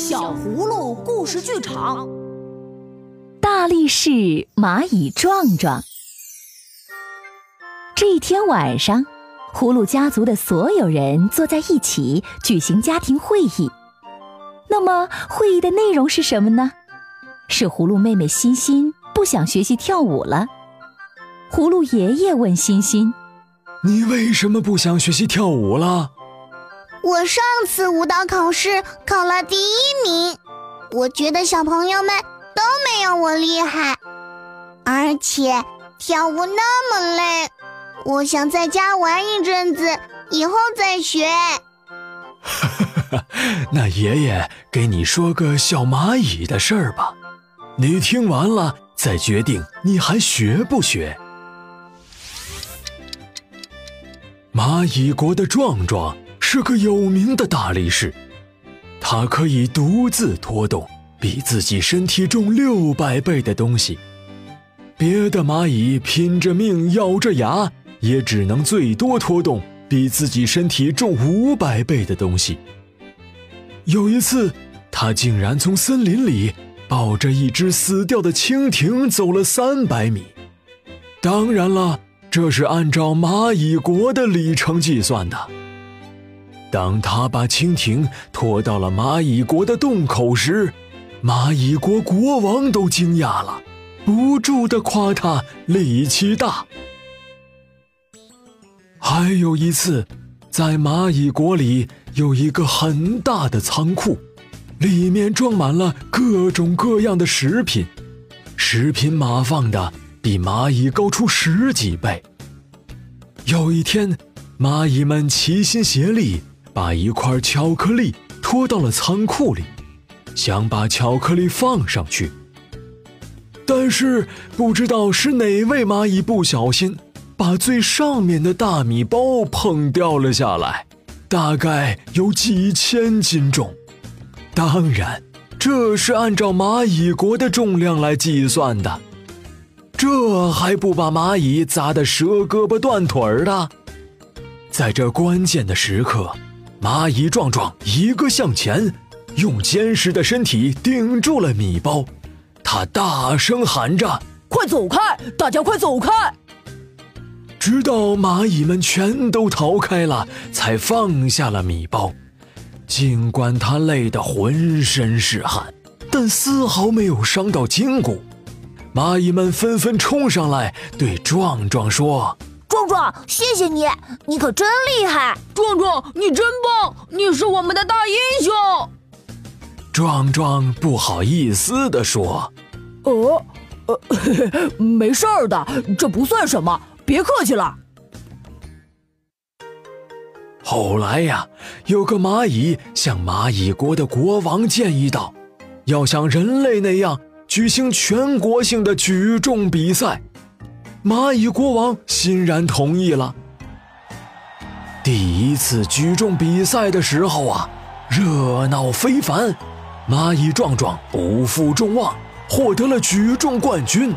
小葫芦故事剧场，大力士蚂蚁壮壮。这一天晚上，葫芦家族的所有人坐在一起举行家庭会议。那么，会议的内容是什么呢？是葫芦妹妹欣欣不想学习跳舞了。葫芦爷爷问欣欣：“你为什么不想学习跳舞了？”我上次舞蹈考试考了第一名，我觉得小朋友们都没有我厉害，而且跳舞那么累，我想在家玩一阵子，以后再学。哈哈，那爷爷给你说个小蚂蚁的事儿吧，你听完了再决定你还学不学。蚂蚁国的壮壮。是个有名的大力士，他可以独自拖动比自己身体重六百倍的东西。别的蚂蚁拼着命咬着牙，也只能最多拖动比自己身体重五百倍的东西。有一次，他竟然从森林里抱着一只死掉的蜻蜓走了三百米。当然了，这是按照蚂蚁国的里程计算的。当他把蜻蜓拖到了蚂蚁国的洞口时，蚂蚁国国王都惊讶了，不住地夸他力气大。还有一次，在蚂蚁国里有一个很大的仓库，里面装满了各种各样的食品，食品码放的比蚂蚁高出十几倍。有一天，蚂蚁们齐心协力。把一块巧克力拖到了仓库里，想把巧克力放上去。但是不知道是哪位蚂蚁不小心把最上面的大米包碰掉了下来，大概有几千斤重。当然，这是按照蚂蚁国的重量来计算的。这还不把蚂蚁砸得折胳膊断腿儿的。在这关键的时刻。蚂蚁壮壮一个向前，用坚实的身体顶住了米包。他大声喊着：“快走开！大家快走开！”直到蚂蚁们全都逃开了，才放下了米包。尽管他累得浑身是汗，但丝毫没有伤到筋骨。蚂蚁们纷纷冲上来，对壮壮说。壮壮，谢谢你，你可真厉害！壮壮，你真棒，你是我们的大英雄。壮壮不好意思地说：“呃，呃，没事儿的，这不算什么，别客气了。”后来呀，有个蚂蚁向蚂蚁国的国王建议道：“要像人类那样举行全国性的举重比赛。”蚂蚁国王欣然同意了。第一次举重比赛的时候啊，热闹非凡，蚂蚁壮壮不负众望，获得了举重冠军。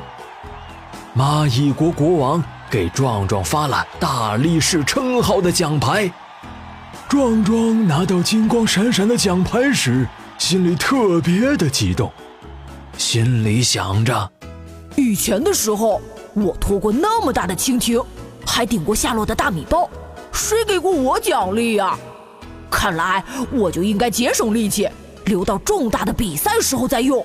蚂蚁国国王给壮壮发了大力士称号的奖牌。壮壮拿到金光闪闪的奖牌时，心里特别的激动，心里想着：以前的时候。我拖过那么大的蜻蜓，还顶过下落的大米包，谁给过我奖励呀？看来我就应该节省力气，留到重大的比赛时候再用。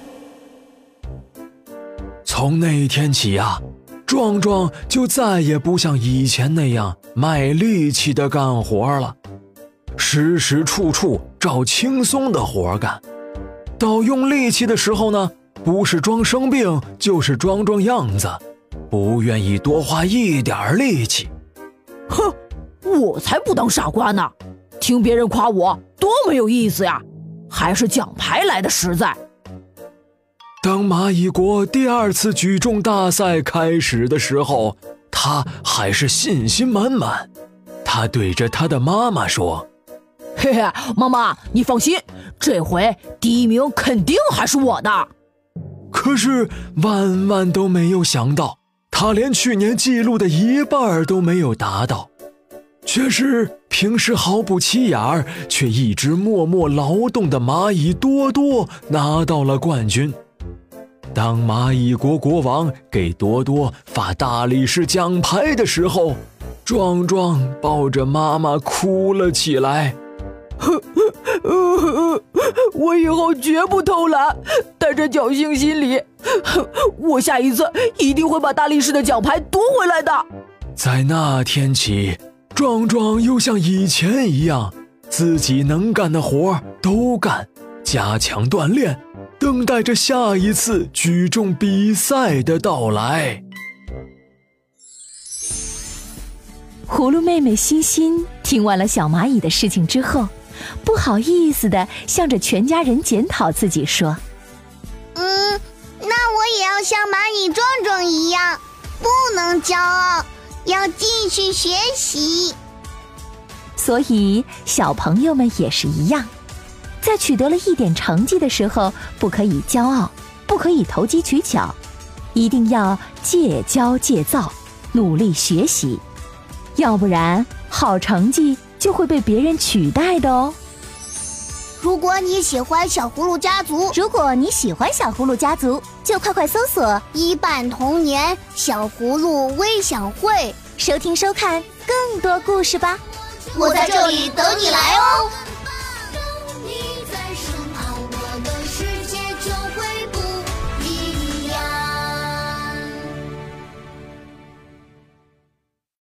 从那一天起呀，壮壮就再也不像以前那样卖力气的干活了，时时处处找轻松的活干。到用力气的时候呢，不是装生病，就是装装样子。不愿意多花一点力气，哼，我才不当傻瓜呢！听别人夸我多没有意思呀，还是奖牌来的实在。当蚂蚁国第二次举重大赛开始的时候，他还是信心满满。他对着他的妈妈说：“嘿嘿，妈妈，你放心，这回第一名肯定还是我的。”可是万万都没有想到。他连去年记录的一半都没有达到，却是平时毫不起眼儿，却一直默默劳动的蚂蚁多多拿到了冠军。当蚂蚁国国王给多多发大力士奖牌的时候，壮壮抱着妈妈哭了起来。呃 我以后绝不偷懒，带着侥幸心理，我下一次一定会把大力士的奖牌夺回来的。在那天起，壮壮又像以前一样，自己能干的活都干，加强锻炼，等待着下一次举重比赛的到来。葫芦妹妹欣欣听完了小蚂蚁的事情之后。不好意思的，向着全家人检讨自己说：“嗯，那我也要像蚂蚁壮壮一样，不能骄傲，要继续学习。”所以，小朋友们也是一样，在取得了一点成绩的时候，不可以骄傲，不可以投机取巧，一定要戒骄戒躁，努力学习，要不然好成绩。就会被别人取代的哦。如果你喜欢小葫芦家族，如果你喜欢小葫芦家族，就快快搜索“一半童年小葫芦微享会”，收听收看更多故事吧。我在这里等你来哦。